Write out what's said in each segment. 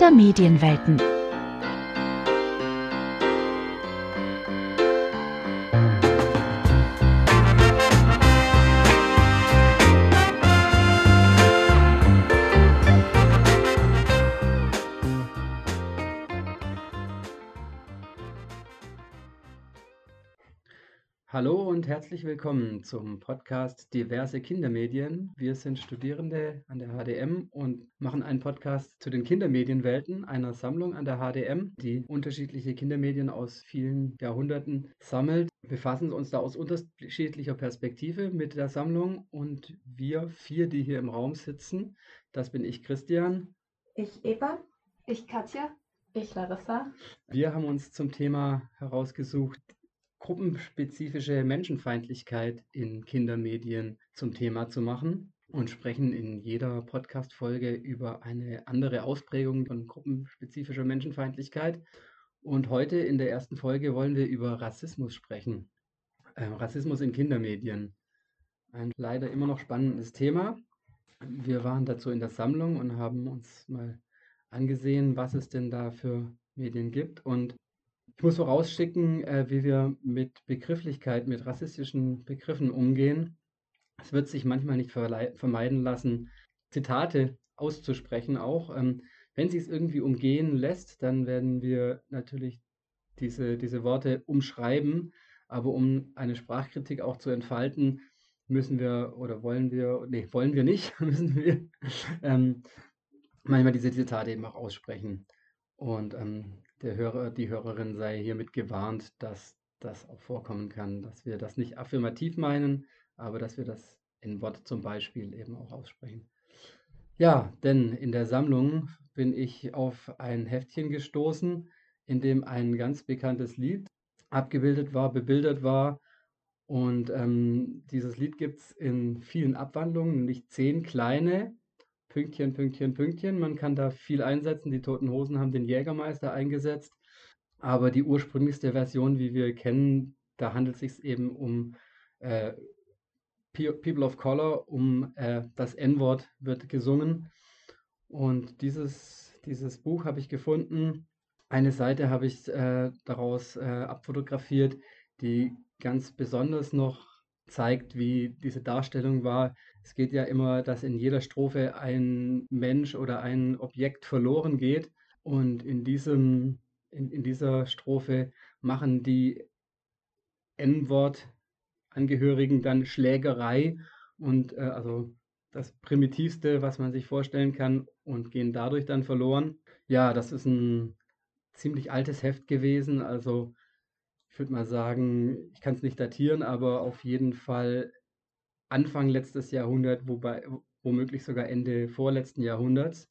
Kindermedienwelten. Hallo und herzlich willkommen zum Podcast Diverse Kindermedien. Wir sind Studierende an der HDM und machen einen Podcast zu den Kindermedienwelten, einer Sammlung an der HDM, die unterschiedliche Kindermedien aus vielen Jahrhunderten sammelt. Wir befassen uns da aus unterschiedlicher Perspektive mit der Sammlung und wir vier, die hier im Raum sitzen, das bin ich Christian. Ich Eva. Ich Katja. Ich Larissa. Wir haben uns zum Thema herausgesucht, gruppenspezifische Menschenfeindlichkeit in Kindermedien zum Thema zu machen und sprechen in jeder Podcast-Folge über eine andere Ausprägung von gruppenspezifischer Menschenfeindlichkeit. Und heute in der ersten Folge wollen wir über Rassismus sprechen. Ähm, Rassismus in Kindermedien. Ein leider immer noch spannendes Thema. Wir waren dazu in der Sammlung und haben uns mal angesehen, was es denn da für Medien gibt. Und ich muss vorausschicken, äh, wie wir mit Begrifflichkeit, mit rassistischen Begriffen umgehen. Es wird sich manchmal nicht vermeiden lassen, Zitate auszusprechen auch. Ähm, wenn sie es irgendwie umgehen lässt, dann werden wir natürlich diese, diese Worte umschreiben. Aber um eine Sprachkritik auch zu entfalten, müssen wir oder wollen wir, nee, wollen wir nicht, müssen wir ähm, manchmal diese Zitate eben auch aussprechen. Und ähm, der Hörer, die Hörerin sei hiermit gewarnt, dass das auch vorkommen kann, dass wir das nicht affirmativ meinen, aber dass wir das in Wort zum Beispiel eben auch aussprechen. Ja, denn in der Sammlung bin ich auf ein Heftchen gestoßen, in dem ein ganz bekanntes Lied abgebildet war, bebildert war. Und ähm, dieses Lied gibt es in vielen Abwandlungen, nämlich zehn kleine Pünktchen, Pünktchen, Pünktchen. Man kann da viel einsetzen. Die Toten Hosen haben den Jägermeister eingesetzt. Aber die ursprünglichste Version, wie wir kennen, da handelt es sich eben um äh, People of Color, um äh, das N-Wort wird gesungen. Und dieses, dieses Buch habe ich gefunden. Eine Seite habe ich äh, daraus äh, abfotografiert, die ganz besonders noch zeigt, wie diese Darstellung war. Es geht ja immer, dass in jeder Strophe ein Mensch oder ein Objekt verloren geht. Und in, diesem, in, in dieser Strophe machen die N-Wort-Angehörigen dann Schlägerei und äh, also das Primitivste, was man sich vorstellen kann, und gehen dadurch dann verloren. Ja, das ist ein ziemlich altes Heft gewesen, also ich würde mal sagen, ich kann es nicht datieren, aber auf jeden Fall Anfang letztes Jahrhundert, wobei womöglich sogar Ende vorletzten Jahrhunderts.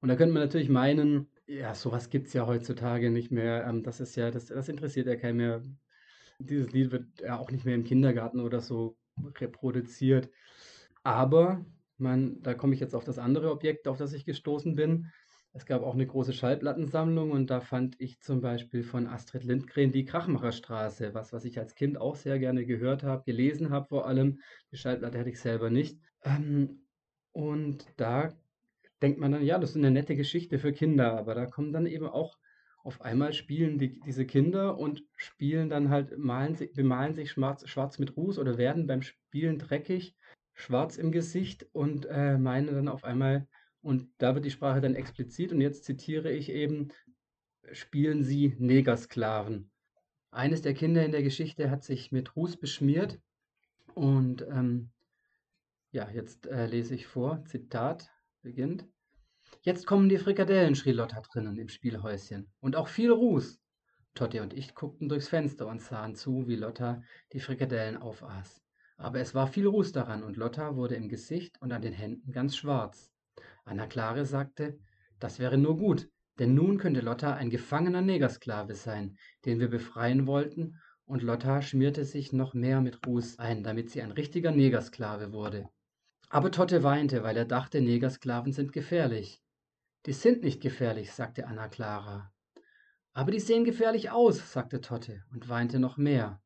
Und da könnte man natürlich meinen, ja, sowas gibt es ja heutzutage nicht mehr. Ähm, das ist ja, das, das interessiert ja keinen mehr. Dieses Lied wird ja auch nicht mehr im Kindergarten oder so reproduziert. Aber man, da komme ich jetzt auf das andere Objekt, auf das ich gestoßen bin. Es gab auch eine große Schallplattensammlung und da fand ich zum Beispiel von Astrid Lindgren die Krachmacherstraße, was, was ich als Kind auch sehr gerne gehört habe, gelesen habe vor allem. Die Schallplatte hatte ich selber nicht. Ähm, und da denkt man dann, ja, das ist eine nette Geschichte für Kinder, aber da kommen dann eben auch auf einmal spielen die, diese Kinder und spielen dann halt, malen, bemalen sich schwarz, schwarz mit Ruß oder werden beim Spielen dreckig, schwarz im Gesicht und äh, meinen dann auf einmal, und da wird die Sprache dann explizit. Und jetzt zitiere ich eben, spielen sie Negersklaven. Eines der Kinder in der Geschichte hat sich mit Ruß beschmiert. Und ähm, ja, jetzt äh, lese ich vor. Zitat beginnt. Jetzt kommen die Frikadellen, schrie Lotta drinnen im Spielhäuschen. Und auch viel Ruß. Totti und ich guckten durchs Fenster und sahen zu, wie Lotta die Frikadellen aufaß. Aber es war viel Ruß daran und Lotta wurde im Gesicht und an den Händen ganz schwarz. Anna-Klare sagte, das wäre nur gut, denn nun könnte Lotta ein gefangener Negersklave sein, den wir befreien wollten, und Lotta schmierte sich noch mehr mit Ruß ein, damit sie ein richtiger Negersklave wurde. Aber Totte weinte, weil er dachte, Negersklaven sind gefährlich. Die sind nicht gefährlich, sagte Anna Clara. Aber die sehen gefährlich aus, sagte Totte und weinte noch mehr.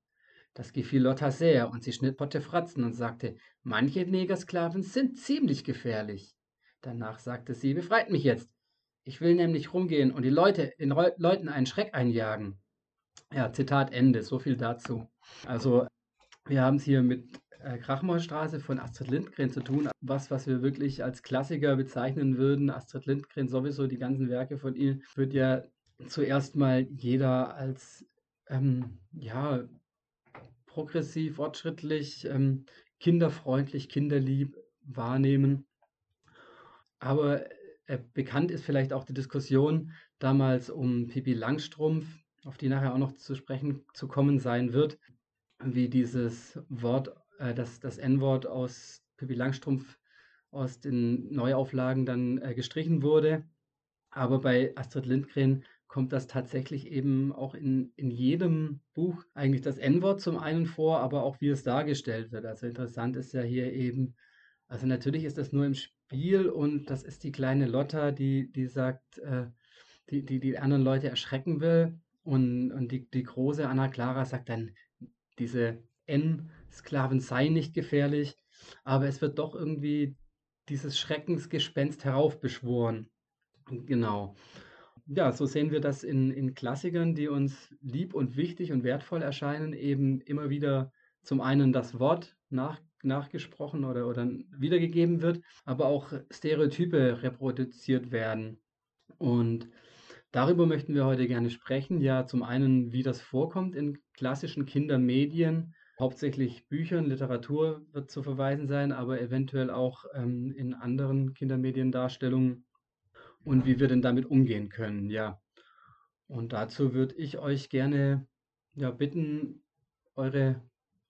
Das gefiel Lotta sehr, und sie schnitt Potte Fratzen und sagte, manche Negersklaven sind ziemlich gefährlich. Danach sagte sie, befreit mich jetzt. Ich will nämlich rumgehen und die Leute, den Reu Leuten einen Schreck einjagen. Ja, Zitat Ende. So viel dazu. Also, wir haben es hier mit äh, Krachmauerstraße von Astrid Lindgren zu tun. Was, was wir wirklich als Klassiker bezeichnen würden. Astrid Lindgren sowieso, die ganzen Werke von ihr, wird ja zuerst mal jeder als ähm, ja, progressiv, fortschrittlich, ähm, kinderfreundlich, kinderlieb wahrnehmen. Aber äh, bekannt ist vielleicht auch die Diskussion damals um Pippi Langstrumpf, auf die nachher auch noch zu sprechen zu kommen sein wird, wie dieses Wort, äh, das, das N-Wort aus Pippi Langstrumpf aus den Neuauflagen dann äh, gestrichen wurde. Aber bei Astrid Lindgren kommt das tatsächlich eben auch in, in jedem Buch eigentlich das N-Wort zum einen vor, aber auch wie es dargestellt wird. Also interessant ist ja hier eben, also natürlich ist das nur im Spiel und das ist die kleine Lotta, die, die sagt, äh, die, die die anderen Leute erschrecken will. Und, und die, die große Anna Clara sagt dann, diese N-Sklaven seien nicht gefährlich, aber es wird doch irgendwie dieses Schreckensgespenst heraufbeschworen. Genau. Ja, so sehen wir das in, in Klassikern, die uns lieb und wichtig und wertvoll erscheinen, eben immer wieder zum einen das Wort nach, nachgesprochen oder, oder wiedergegeben wird, aber auch Stereotype reproduziert werden. Und darüber möchten wir heute gerne sprechen. Ja, zum einen, wie das vorkommt in klassischen Kindermedien, hauptsächlich Büchern, Literatur wird zu verweisen sein, aber eventuell auch ähm, in anderen Kindermediendarstellungen und wie wir denn damit umgehen können. Ja, und dazu würde ich euch gerne ja, bitten, eure,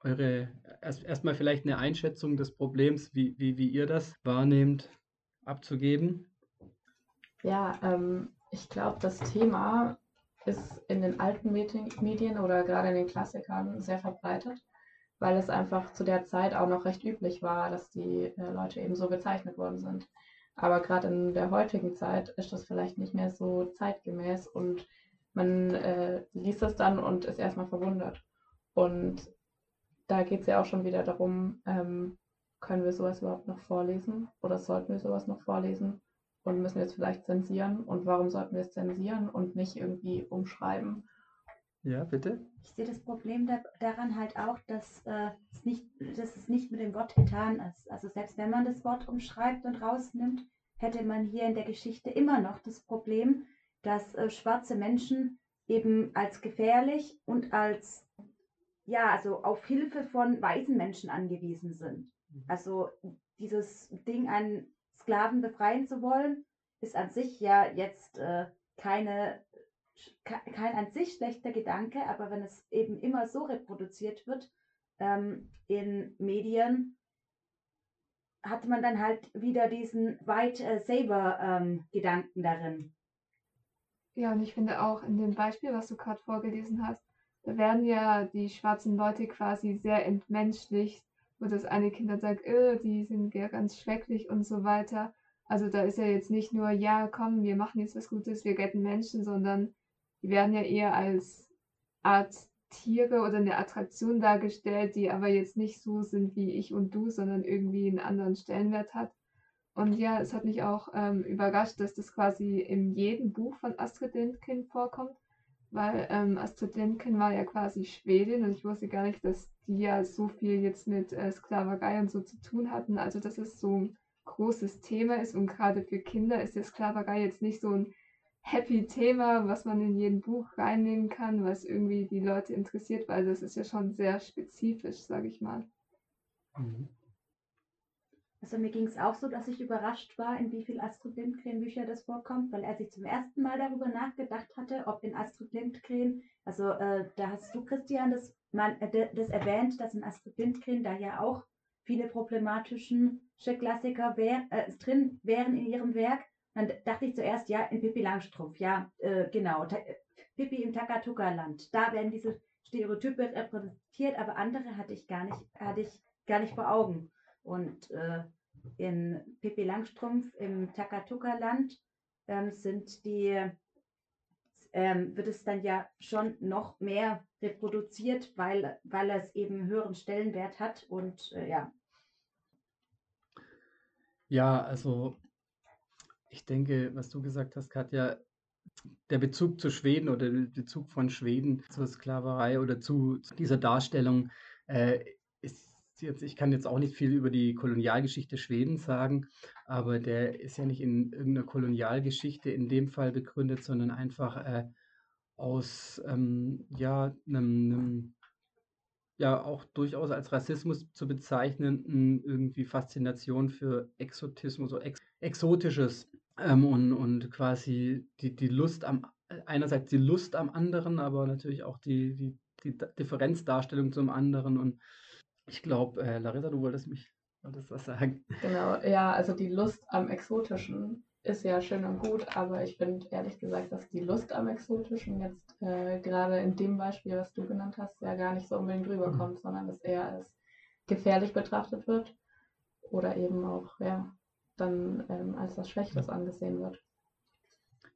eure erst erstmal vielleicht eine Einschätzung des Problems, wie, wie, wie ihr das wahrnehmt, abzugeben. Ja, ähm, ich glaube, das Thema ist in den alten Medien oder gerade in den Klassikern sehr verbreitet, weil es einfach zu der Zeit auch noch recht üblich war, dass die äh, Leute eben so bezeichnet worden sind. Aber gerade in der heutigen Zeit ist das vielleicht nicht mehr so zeitgemäß und man äh, liest das dann und ist erstmal verwundert. Und da geht es ja auch schon wieder darum, ähm, können wir sowas überhaupt noch vorlesen oder sollten wir sowas noch vorlesen und müssen wir es vielleicht zensieren und warum sollten wir es zensieren und nicht irgendwie umschreiben? Ja, bitte. Ich sehe das Problem da, daran halt auch, dass, äh, es nicht, dass es nicht mit dem Wort getan ist. Also selbst wenn man das Wort umschreibt und rausnimmt, hätte man hier in der Geschichte immer noch das Problem, dass äh, schwarze Menschen eben als gefährlich und als ja, also auf Hilfe von weißen Menschen angewiesen sind. Mhm. Also dieses Ding, einen Sklaven befreien zu wollen, ist an sich ja jetzt äh, keine kein an sich schlechter Gedanke, aber wenn es eben immer so reproduziert wird ähm, in Medien, hat man dann halt wieder diesen White äh, Saber-Gedanken ähm, darin. Ja, und ich finde auch in dem Beispiel, was du gerade vorgelesen hast, werden ja die schwarzen Leute quasi sehr entmenschlicht, wo das eine Kind dann sagt, öh, die sind ja ganz schrecklich und so weiter. Also da ist ja jetzt nicht nur, ja, komm, wir machen jetzt was Gutes, wir retten Menschen, sondern die werden ja eher als Art Tiere oder eine Attraktion dargestellt, die aber jetzt nicht so sind wie ich und du, sondern irgendwie einen anderen Stellenwert hat. Und ja, es hat mich auch ähm, überrascht, dass das quasi in jedem Buch von Astrid Lindgren vorkommt, weil ähm, Astrid Lindgren war ja quasi Schwedin und ich wusste gar nicht, dass die ja so viel jetzt mit äh, Sklaverei und so zu tun hatten. Also, dass es so ein großes Thema ist und gerade für Kinder ist ja Sklaverei jetzt nicht so ein happy Thema, was man in jedem Buch reinnehmen kann, was irgendwie die Leute interessiert, weil das ist ja schon sehr spezifisch, sage ich mal. Mhm. Also mir ging es auch so, dass ich überrascht war, in wie viel Astrid Lindgren Bücher das vorkommt, weil er sich zum ersten Mal darüber nachgedacht hatte, ob in Astrid Lindgren, also äh, da hast du Christian das, man, äh, das erwähnt, dass in Astrid Lindgren da ja auch viele problematische Klassiker wär, äh, drin wären in ihrem Werk dann dachte ich zuerst, ja, in Pippi Langstrumpf, ja, äh, genau, Pippi im Takatuka-Land. Da werden diese Stereotype repräsentiert, aber andere hatte ich gar nicht, hatte ich gar nicht vor Augen. Und äh, in Pippi Langstrumpf im Takatuka-Land ähm, sind die, ähm, wird es dann ja schon noch mehr reproduziert, weil, weil es eben höheren Stellenwert hat und äh, ja. Ja, also Ich denke, was du gesagt hast, Katja, der Bezug zu Schweden oder der Bezug von Schweden zur Sklaverei oder zu, zu dieser Darstellung äh, jetzt, ich kann jetzt auch nicht viel über die Kolonialgeschichte Schwedens sagen, aber der ist ja nicht in irgendeiner Kolonialgeschichte in dem Fall begründet, sondern einfach äh, aus ähm, ja, einem, einem ja auch durchaus als Rassismus zu bezeichnenden irgendwie Faszination für Exotismus oder Ex Exotisches ähm, und, und quasi die, die Lust am, einerseits die Lust am anderen, aber natürlich auch die, die, die Differenzdarstellung zum anderen. Und ich glaube, äh, Larissa, du wolltest mich wolltest was sagen. Genau, ja, also die Lust am Exotischen ist ja schön und gut, aber ich finde ehrlich gesagt, dass die Lust am Exotischen jetzt äh, gerade in dem Beispiel, was du genannt hast, ja gar nicht so unbedingt rüberkommt, mhm. sondern dass eher als gefährlich betrachtet wird oder eben auch, ja, dann ähm, als was Schlechtes angesehen wird.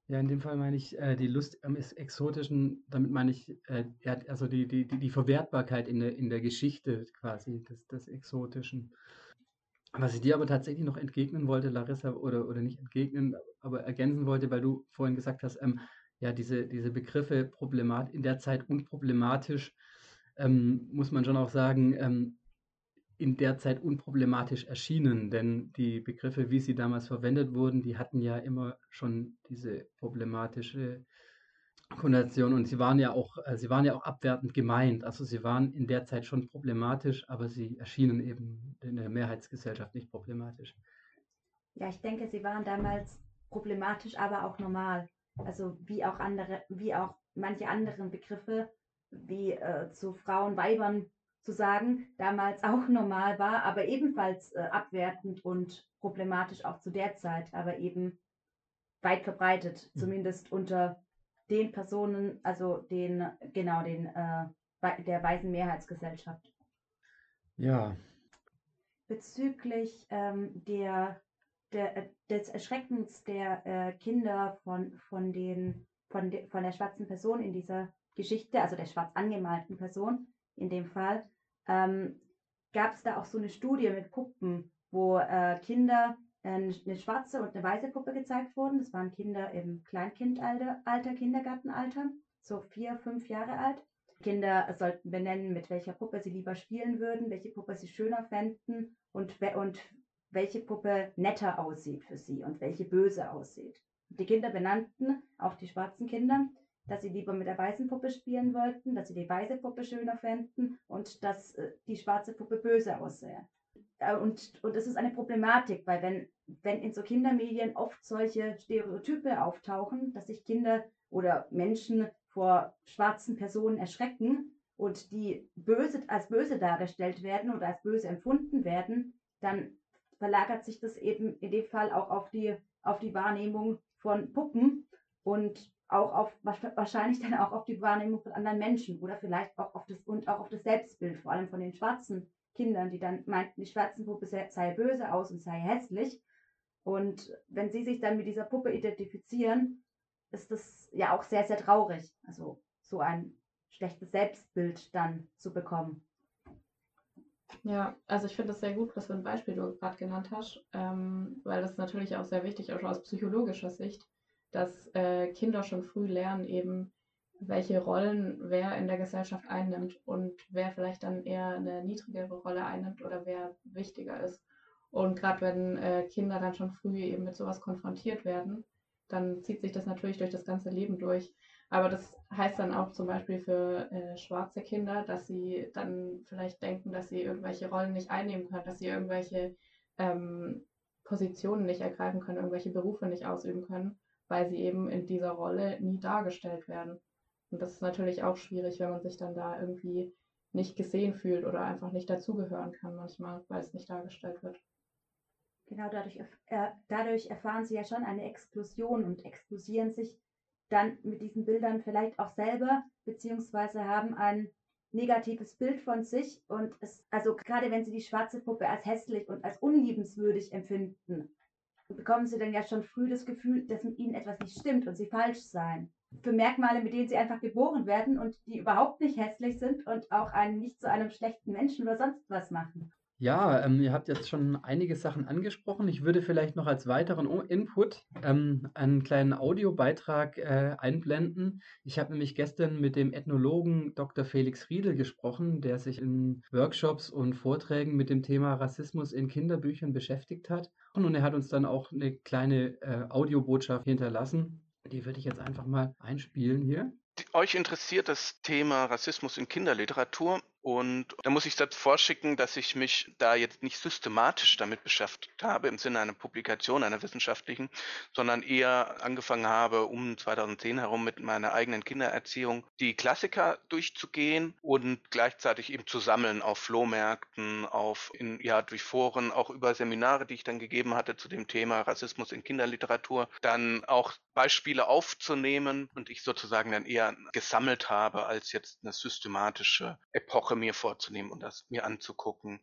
Ja, in dem Fall meine ich äh, die Lust am Exotischen, damit meine ich äh, also die, die, die Verwertbarkeit in der, in der Geschichte quasi des, des Exotischen. Was ich dir aber tatsächlich noch entgegnen wollte, Larissa, oder, oder nicht entgegnen, aber ergänzen wollte, weil du vorhin gesagt hast, ähm, ja, diese, diese Begriffe Problemat in der Zeit unproblematisch, ähm, muss man schon auch sagen, ähm, in der Zeit unproblematisch erschienen, denn die Begriffe, wie sie damals verwendet wurden, die hatten ja immer schon diese problematische Konnotation und sie waren ja auch, äh, sie waren ja auch abwertend gemeint. Also sie waren in der Zeit schon problematisch, aber sie erschienen eben in der Mehrheitsgesellschaft nicht problematisch. Ja, ich denke, sie waren damals problematisch, aber auch normal. Also wie auch andere, wie auch manche anderen Begriffe, wie äh, zu Frauen, Weibern zu sagen, damals auch normal war, aber ebenfalls äh, abwertend und problematisch auch zu der Zeit, aber eben weit verbreitet, mhm. zumindest unter den Personen, also den, genau, den, äh, der weißen Mehrheitsgesellschaft. Ja. Bezüglich ähm, der, der, äh, des Erschreckens der äh, Kinder von, von, den, von, de, von der schwarzen Person in dieser Geschichte, also der schwarz angemalten Person in dem Fall, ähm, gab es da auch so eine Studie mit Puppen, wo äh, Kinder eine schwarze und eine weiße Puppe gezeigt wurden. Das waren Kinder im Kleinkindalter, Alter, Kindergartenalter, so vier, fünf Jahre alt. Kinder sollten benennen, mit welcher Puppe sie lieber spielen würden, welche Puppe sie schöner fänden und, und welche Puppe netter aussieht für sie und welche böse aussieht. Die Kinder benannten, auch die schwarzen Kinder, dass sie lieber mit der weißen Puppe spielen wollten, dass sie die weiße Puppe schöner fänden und dass äh, die schwarze Puppe böse aussähe. Äh, und, und das ist eine Problematik, weil wenn, wenn in so Kindermedien oft solche Stereotype auftauchen, dass sich Kinder oder Menschen vor schwarzen Personen erschrecken und die böse, als böse dargestellt werden oder als böse empfunden werden, dann verlagert sich das eben in dem Fall auch auf die, auf die Wahrnehmung von Puppen und auch auf wahrscheinlich dann auch auf die Wahrnehmung von anderen Menschen oder vielleicht auch auf das und auch auf das Selbstbild, vor allem von den schwarzen Kindern, die dann meinten, die schwarzen Puppe sei böse aus und sei hässlich. Und wenn sie sich dann mit dieser Puppe identifizieren, ist das ja auch sehr, sehr traurig. Also so ein schlechtes Selbstbild dann zu bekommen. Ja, also ich finde es sehr gut, was für ein Beispiel du gerade genannt hast, ähm, weil das natürlich auch sehr wichtig ist aus psychologischer Sicht, dass äh, Kinder schon früh lernen, eben welche Rollen wer in der Gesellschaft einnimmt und wer vielleicht dann eher eine niedrigere Rolle einnimmt oder wer wichtiger ist. Und gerade wenn äh, Kinder dann schon früh eben mit sowas konfrontiert werden, dann zieht sich das natürlich durch das ganze Leben durch. Aber das heißt dann auch zum Beispiel für äh, schwarze Kinder, dass sie dann vielleicht denken, dass sie irgendwelche Rollen nicht einnehmen können, dass sie irgendwelche ähm, Positionen nicht ergreifen können, irgendwelche Berufe nicht ausüben können, weil sie eben in dieser Rolle nie dargestellt werden. Und das ist natürlich auch schwierig, wenn man sich dann da irgendwie nicht gesehen fühlt oder einfach nicht dazugehören kann manchmal, weil es nicht dargestellt wird. Genau, dadurch, äh, dadurch erfahren sie ja schon eine Exklusion und exklusieren sich dann mit diesen Bildern vielleicht auch selber, beziehungsweise haben ein negatives Bild von sich und es, also gerade wenn sie die schwarze Puppe als hässlich und als unliebenswürdig empfinden, bekommen sie dann ja schon früh das Gefühl, dass mit ihnen etwas nicht stimmt und sie falsch seien für Merkmale, mit denen sie einfach geboren werden und die überhaupt nicht hässlich sind und auch einen nicht zu einem schlechten Menschen oder sonst was machen. Ja, ähm, ihr habt jetzt schon einige Sachen angesprochen. Ich würde vielleicht noch als weiteren O- Input ähm, einen kleinen Audiobeitrag äh, einblenden. Ich habe nämlich gestern mit dem Ethnologen Dr. Felix Riedel gesprochen, der sich in Workshops und Vorträgen mit dem Thema Rassismus in Kinderbüchern beschäftigt hat. Und er hat uns dann auch eine kleine äh, Audiobotschaft hinterlassen. Die würde ich jetzt einfach mal einspielen hier. Euch interessiert das Thema Rassismus in Kinderliteratur und da muss ich selbst vorschicken, dass ich mich da jetzt nicht systematisch damit beschäftigt habe im Sinne einer Publikation, einer wissenschaftlichen, sondern eher angefangen habe, um 2010 herum mit meiner eigenen Kindererziehung die Klassiker durchzugehen und gleichzeitig eben zu sammeln auf Flohmärkten, auf in, ja durch Foren, auch über Seminare, die ich dann gegeben hatte zu dem Thema Rassismus in Kinderliteratur, dann auch Beispiele aufzunehmen und ich sozusagen dann eher gesammelt habe als jetzt eine systematische Epoche mir vorzunehmen und das mir anzugucken.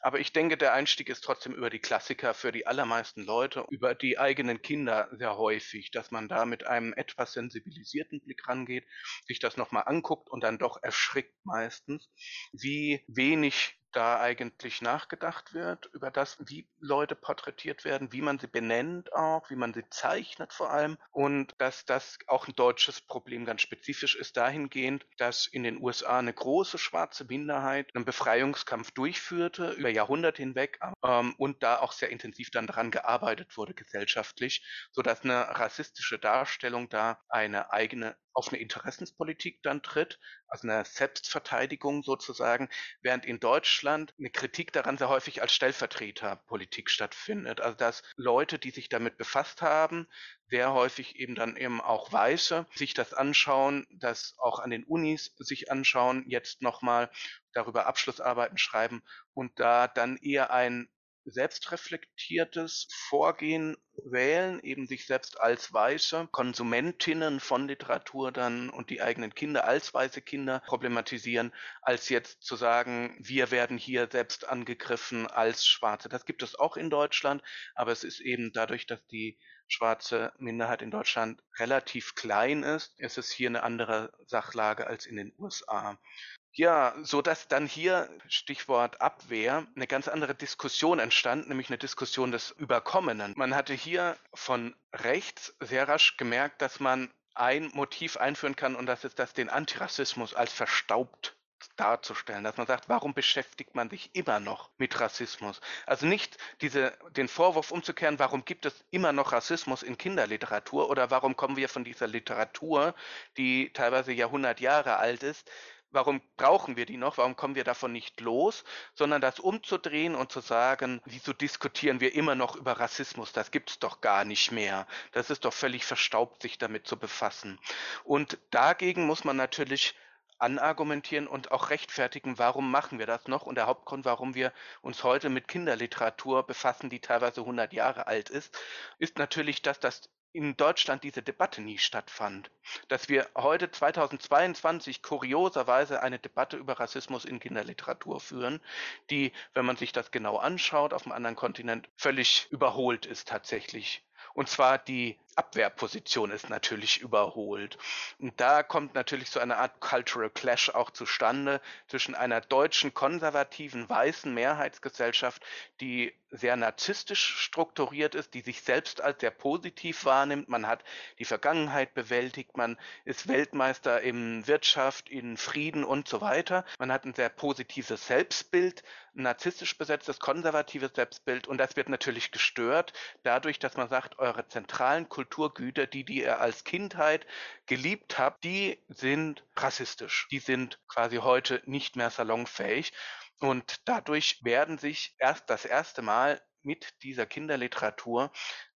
Aber ich denke, der Einstieg ist trotzdem über die Klassiker für die allermeisten Leute, über die eigenen Kinder sehr häufig, dass man da mit einem etwas sensibilisierten Blick rangeht, sich das nochmal anguckt und dann doch erschrickt meistens, wie wenig da eigentlich nachgedacht wird über das, wie Leute porträtiert werden, wie man sie benennt auch, wie man sie zeichnet vor allem und dass das auch ein deutsches Problem ganz spezifisch ist dahingehend, dass in den USA eine große schwarze Minderheit einen Befreiungskampf durchführte über Jahrhunderte hinweg ähm, und da auch sehr intensiv dann daran gearbeitet wurde gesellschaftlich, sodass eine rassistische Darstellung da eine eigene auf eine Interessenspolitik dann tritt, also eine Selbstverteidigung sozusagen, während in Deutschland eine Kritik daran sehr häufig als Stellvertreterpolitik stattfindet. Also dass Leute, die sich damit befasst haben, sehr häufig eben dann eben auch Weiße, sich das anschauen, das auch an den Unis sich anschauen, jetzt nochmal darüber Abschlussarbeiten schreiben und da dann eher ein selbstreflektiertes Vorgehen wählen, eben sich selbst als weiße Konsumentinnen von Literatur dann und die eigenen Kinder als weiße Kinder problematisieren, als jetzt zu sagen, wir werden hier selbst angegriffen als Schwarze. Das gibt es auch in Deutschland, aber es ist eben dadurch, dass die schwarze Minderheit in Deutschland relativ klein ist, ist es hier eine andere Sachlage als in den USA. Ja, so dass dann hier, Stichwort Abwehr, eine ganz andere Diskussion entstand, nämlich eine Diskussion des Überkommenen. Man hatte hier von rechts sehr rasch gemerkt, dass man ein Motiv einführen kann und das ist das, den Antirassismus als verstaubt darzustellen, dass man sagt, warum beschäftigt man sich immer noch mit Rassismus? Also nicht diese, den Vorwurf umzukehren, warum gibt es immer noch Rassismus in Kinderliteratur oder warum kommen wir von dieser Literatur, die teilweise Jahrhundert Jahre alt ist, warum brauchen wir die noch, warum kommen wir davon nicht los, sondern das umzudrehen und zu sagen, wieso diskutieren wir immer noch über Rassismus, das gibt es doch gar nicht mehr, das ist doch völlig verstaubt, sich damit zu befassen. Und dagegen muss man natürlich anargumentieren und auch rechtfertigen, warum machen wir das noch? Und der Hauptgrund, warum wir uns heute mit Kinderliteratur befassen, die teilweise 100 Jahre alt ist, ist natürlich, dass das in Deutschland diese Debatte nie stattfand. Dass wir heute 2022 kurioserweise eine Debatte über Rassismus in Kinderliteratur führen, die, wenn man sich das genau anschaut, auf einem anderen Kontinent völlig überholt ist tatsächlich. Und zwar die Abwehrposition ist natürlich überholt. Und da kommt natürlich so eine Art Cultural Clash auch zustande zwischen einer deutschen konservativen weißen Mehrheitsgesellschaft, die sehr narzisstisch strukturiert ist, die sich selbst als sehr positiv wahrnimmt. Man hat die Vergangenheit bewältigt, man ist Weltmeister in Wirtschaft, in Frieden und so weiter. Man hat ein sehr positives Selbstbild, ein narzisstisch besetztes, konservatives Selbstbild und das wird natürlich gestört dadurch, dass man sagt, eure zentralen Kulturgüter, die, die ihr als Kindheit geliebt habt, die sind rassistisch. Die sind quasi heute nicht mehr salonfähig. Und dadurch werden sich erst das erste Mal mit dieser Kinderliteratur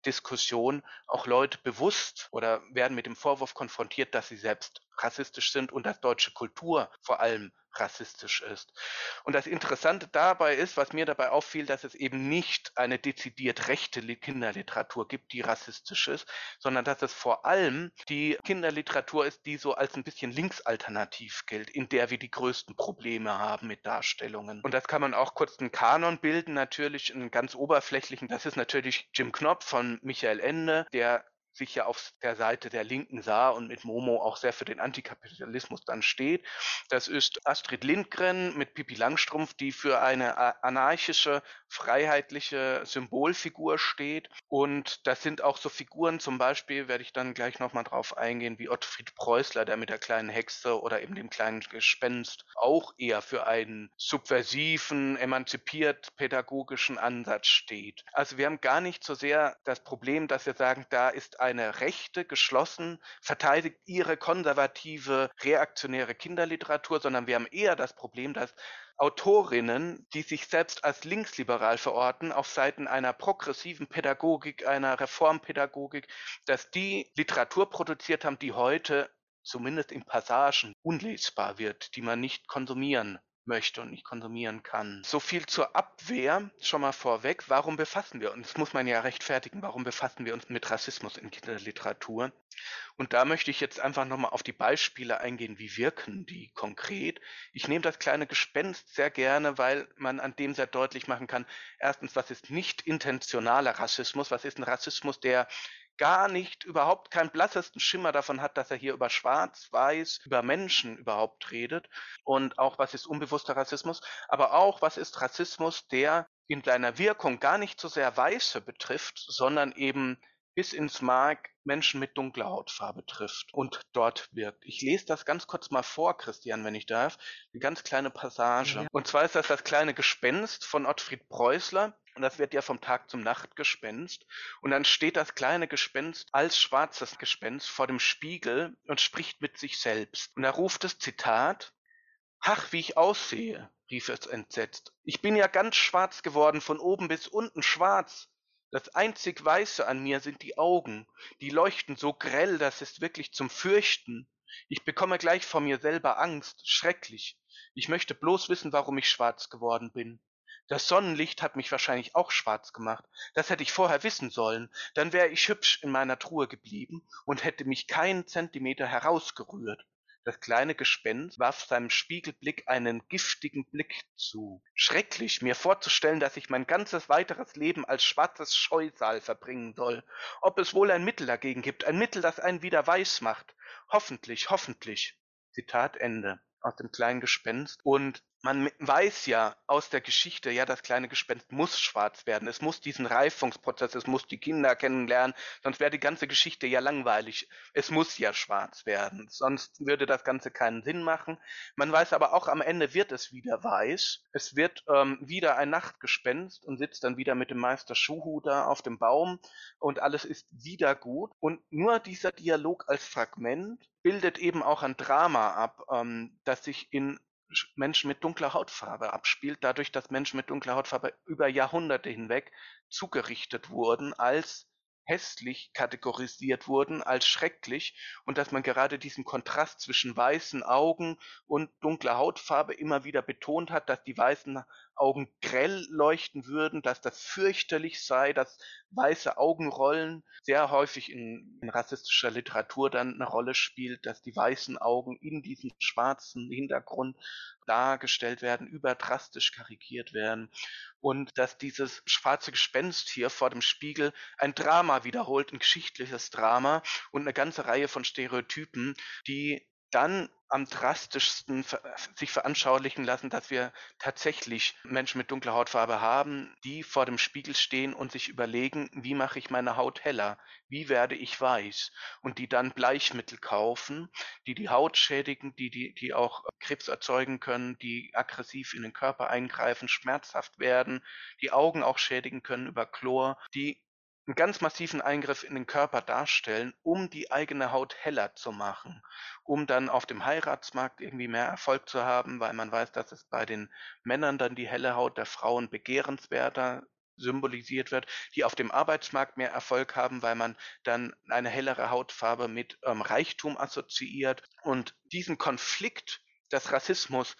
Diskussion auch Leute bewusst oder werden mit dem Vorwurf konfrontiert, dass sie selbst rassistisch sind und dass deutsche Kultur vor allem rassistisch ist. Und das Interessante dabei ist, was mir dabei auffiel, dass es eben nicht eine dezidiert rechte Kinderliteratur gibt, die rassistisch ist, sondern dass es vor allem die Kinderliteratur ist, die so als ein bisschen linksalternativ gilt, in der wir die größten Probleme haben mit Darstellungen. Und das kann man auch kurz einen Kanon bilden, natürlich einen ganz oberflächlichen. Das ist natürlich Jim Knopf von Michael Ende, der sich ja auf der Seite der Linken sah und mit Momo auch sehr für den Antikapitalismus dann steht. Das ist Astrid Lindgren mit Pippi Langstrumpf, die für eine anarchische, freiheitliche Symbolfigur steht. Und das sind auch so Figuren, zum Beispiel werde ich dann gleich nochmal drauf eingehen, wie Ottfried Preußler, der mit der kleinen Hexe oder eben dem kleinen Gespenst auch eher für einen subversiven, emanzipiert pädagogischen Ansatz steht. Also wir haben gar nicht so sehr das Problem, dass wir sagen, da ist eine Rechte geschlossen, verteidigt ihre konservative, reaktionäre Kinderliteratur, sondern wir haben eher das Problem, dass Autorinnen, die sich selbst als linksliberal verorten, auf Seiten einer progressiven Pädagogik, einer Reformpädagogik, dass die Literatur produziert haben, die heute zumindest in Passagen unlesbar wird, die man nicht konsumieren möchte und nicht konsumieren kann. So viel zur Abwehr schon mal vorweg. Warum befassen wir uns? Das muss man ja rechtfertigen. Warum befassen wir uns mit Rassismus in Kinderliteratur? Und da möchte ich jetzt einfach nochmal auf die Beispiele eingehen. Wie wirken die konkret? Ich nehme das kleine Gespenst sehr gerne, weil man an dem sehr deutlich machen kann. Erstens, was ist nicht intentionaler Rassismus? Was ist ein Rassismus, der gar nicht, überhaupt keinen blassesten Schimmer davon hat, dass er hier über Schwarz, Weiß, über Menschen überhaupt redet. Und auch, was ist unbewusster Rassismus, aber auch, was ist Rassismus, der in seiner Wirkung gar nicht so sehr Weiße betrifft, sondern eben bis ins Mark Menschen mit dunkler Hautfarbe trifft und dort wirkt. Ich lese das ganz kurz mal vor, Christian, wenn ich darf. Eine ganz kleine Passage. Ja. Und zwar ist das das kleine Gespenst von Ottfried Preußler. Und das wird ja vom Tag zum Nachtgespenst. Und dann steht das kleine Gespenst als schwarzes Gespenst vor dem Spiegel und spricht mit sich selbst. Und er ruft es, Zitat, Ach, wie ich aussehe, rief es entsetzt. Ich bin ja ganz schwarz geworden, von oben bis unten schwarz. Das einzig Weiße an mir sind die Augen, die leuchten so grell, das ist wirklich zum Fürchten. Ich bekomme gleich vor mir selber Angst, schrecklich. Ich möchte bloß wissen, warum ich schwarz geworden bin. Das Sonnenlicht hat mich wahrscheinlich auch schwarz gemacht. Das hätte ich vorher wissen sollen. Dann wäre ich hübsch in meiner Truhe geblieben und hätte mich keinen Zentimeter herausgerührt. Das kleine Gespenst warf seinem Spiegelblick einen giftigen Blick zu. Schrecklich, mir vorzustellen, dass ich mein ganzes weiteres Leben als schwarzes Scheusal verbringen soll. Ob es wohl ein Mittel dagegen gibt, ein Mittel, das einen wieder weiß macht. Hoffentlich, hoffentlich. Zitat Ende aus dem kleinen Gespenst. Und man weiß ja aus der Geschichte, ja, das kleine Gespenst muss schwarz werden. Es muss diesen Reifungsprozess, es muss die Kinder kennenlernen, sonst wäre die ganze Geschichte ja langweilig. Es muss ja schwarz werden, sonst würde das Ganze keinen Sinn machen. Man weiß aber auch, am Ende wird es wieder weiß. Es wird ähm, wieder ein Nachtgespenst und sitzt dann wieder mit dem Meister Schuhu da auf dem Baum und alles ist wieder gut. Und nur dieser Dialog als Fragment bildet eben auch ein Drama ab, ähm, das sich in Menschen mit dunkler Hautfarbe abspielt, dadurch, dass Menschen mit dunkler Hautfarbe über Jahrhunderte hinweg zugerichtet wurden als hässlich kategorisiert wurden als schrecklich und dass man gerade diesen Kontrast zwischen weißen Augen und dunkler Hautfarbe immer wieder betont hat, dass die weißen Augen grell leuchten würden, dass das fürchterlich sei, dass weiße Augenrollen sehr häufig in, in rassistischer Literatur dann eine Rolle spielt, dass die weißen Augen in diesem schwarzen Hintergrund dargestellt werden, überdrastisch karikiert werden und dass dieses schwarze Gespenst hier vor dem Spiegel ein Drama wiederholt, ein geschichtliches Drama und eine ganze Reihe von Stereotypen, die dann am drastischsten sich veranschaulichen lassen, dass wir tatsächlich Menschen mit dunkler Hautfarbe haben, die vor dem Spiegel stehen und sich überlegen, wie mache ich meine Haut heller, wie werde ich weiß? Und die dann Bleichmittel kaufen, die die Haut schädigen, die, die, die auch Krebs erzeugen können, die aggressiv in den Körper eingreifen, schmerzhaft werden, die Augen auch schädigen können über Chlor, die ganz massiven Eingriff in den Körper darstellen, um die eigene Haut heller zu machen, um dann auf dem Heiratsmarkt irgendwie mehr Erfolg zu haben, weil man weiß, dass es bei den Männern dann die helle Haut der Frauen begehrenswerter symbolisiert wird, die auf dem Arbeitsmarkt mehr Erfolg haben, weil man dann eine hellere Hautfarbe mit ähm, Reichtum assoziiert. Und diesen Konflikt des Rassismus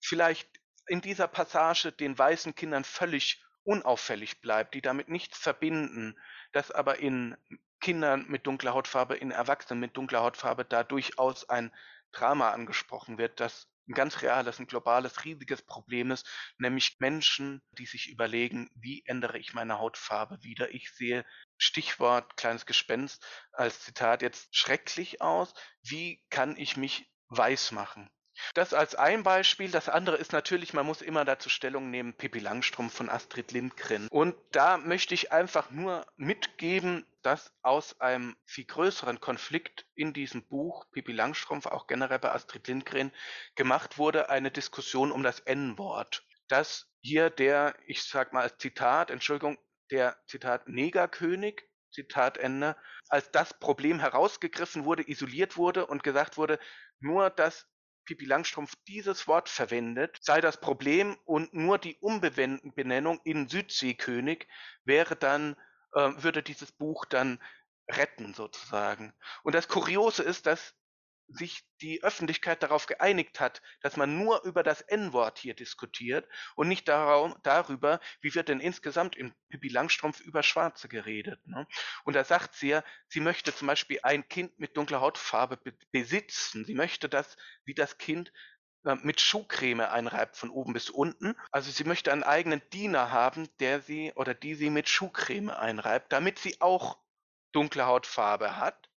vielleicht in dieser Passage den weißen Kindern völlig unauffällig bleibt, die damit nichts verbinden, dass aber in Kindern mit dunkler Hautfarbe, in Erwachsenen mit dunkler Hautfarbe da durchaus ein Drama angesprochen wird, das ein ganz reales, ein globales, riesiges Problem ist, nämlich Menschen, die sich überlegen, wie ändere ich meine Hautfarbe wieder. Ich sehe Stichwort kleines Gespenst als Zitat jetzt schrecklich aus. Wie kann ich mich weiß machen? Das als ein Beispiel. Das andere ist natürlich, man muss immer dazu Stellung nehmen, Pippi Langstrumpf von Astrid Lindgren. Und da möchte ich einfach nur mitgeben, dass aus einem viel größeren Konflikt in diesem Buch Pippi Langstrumpf, auch generell bei Astrid Lindgren, gemacht wurde eine Diskussion um das N-Wort. Dass hier der, ich sag mal als Zitat, Entschuldigung, der Zitat Negerkönig Zitat Ende, als das Problem herausgegriffen wurde, isoliert wurde und gesagt wurde, nur dass Pippi Langstrumpf dieses Wort verwendet, sei das Problem und nur die Umbenennung in Südseekönig wäre dann, äh, würde dieses Buch dann retten sozusagen. Und das Kuriose ist, dass sich die Öffentlichkeit darauf geeinigt hat, dass man nur über das N-Wort hier diskutiert und nicht darüber, wie wird denn insgesamt in Pippi Langstrumpf über Schwarze geredet. Ne? Und da sagt sie ja, sie möchte zum Beispiel ein Kind mit dunkler Hautfarbe be besitzen. Sie möchte das, wie das Kind äh, mit Schuhcreme einreibt von oben bis unten. Also sie möchte einen eigenen Diener haben, der sie oder die sie mit Schuhcreme einreibt, damit sie auch dunkle Hautfarbe hat.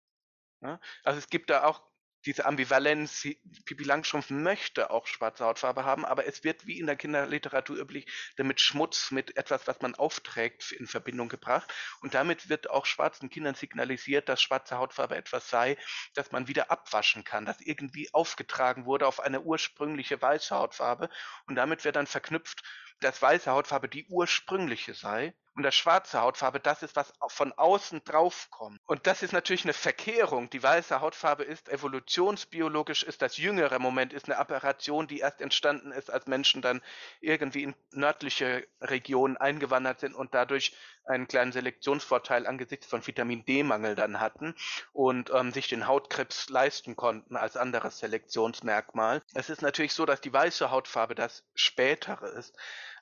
Ne? Also es gibt da auch diese Ambivalenz, Pipi Langstrumpf möchte auch schwarze Hautfarbe haben, aber es wird wie in der Kinderliteratur üblich damit Schmutz, mit etwas, was man aufträgt, in Verbindung gebracht. Und damit wird auch schwarzen Kindern signalisiert, dass schwarze Hautfarbe etwas sei, das man wieder abwaschen kann, das irgendwie aufgetragen wurde auf eine ursprüngliche weiße Hautfarbe. Und damit wird dann verknüpft, dass weiße Hautfarbe die ursprüngliche sei und das schwarze Hautfarbe das ist, was von außen draufkommt. Und das ist natürlich eine Verkehrung. Die weiße Hautfarbe ist evolutionsbiologisch, ist das jüngere Moment, ist eine Aberration, die erst entstanden ist, als Menschen dann irgendwie in nördliche Regionen eingewandert sind und dadurch einen kleinen Selektionsvorteil angesichts von Vitamin D-Mangel dann hatten und ähm, sich den Hautkrebs leisten konnten als anderes Selektionsmerkmal. Es ist natürlich so, dass die weiße Hautfarbe das spätere ist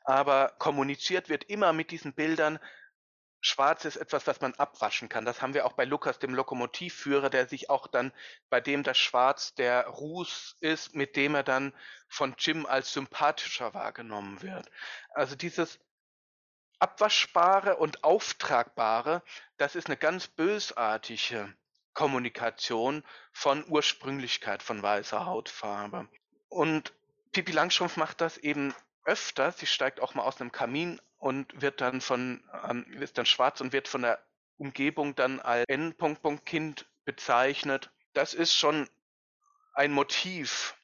aber kommuniziert wird immer mit diesen Bildern, Schwarz ist etwas, was man abwaschen kann. Das haben wir auch bei Lukas, dem Lokomotivführer, der sich auch dann, bei dem das Schwarz der Ruß ist, mit dem er dann von Jim als sympathischer wahrgenommen wird. Also dieses Abwaschbare und Auftragbare, das ist eine ganz bösartige Kommunikation von Ursprünglichkeit von weißer Hautfarbe. Und Pippi Langstrumpf macht das eben öfter. Sie steigt auch mal aus einem Kamin und wird dann von, ähm, ist dann schwarz und wird von der Umgebung dann als N. Kind bezeichnet. Das ist schon ein Motiv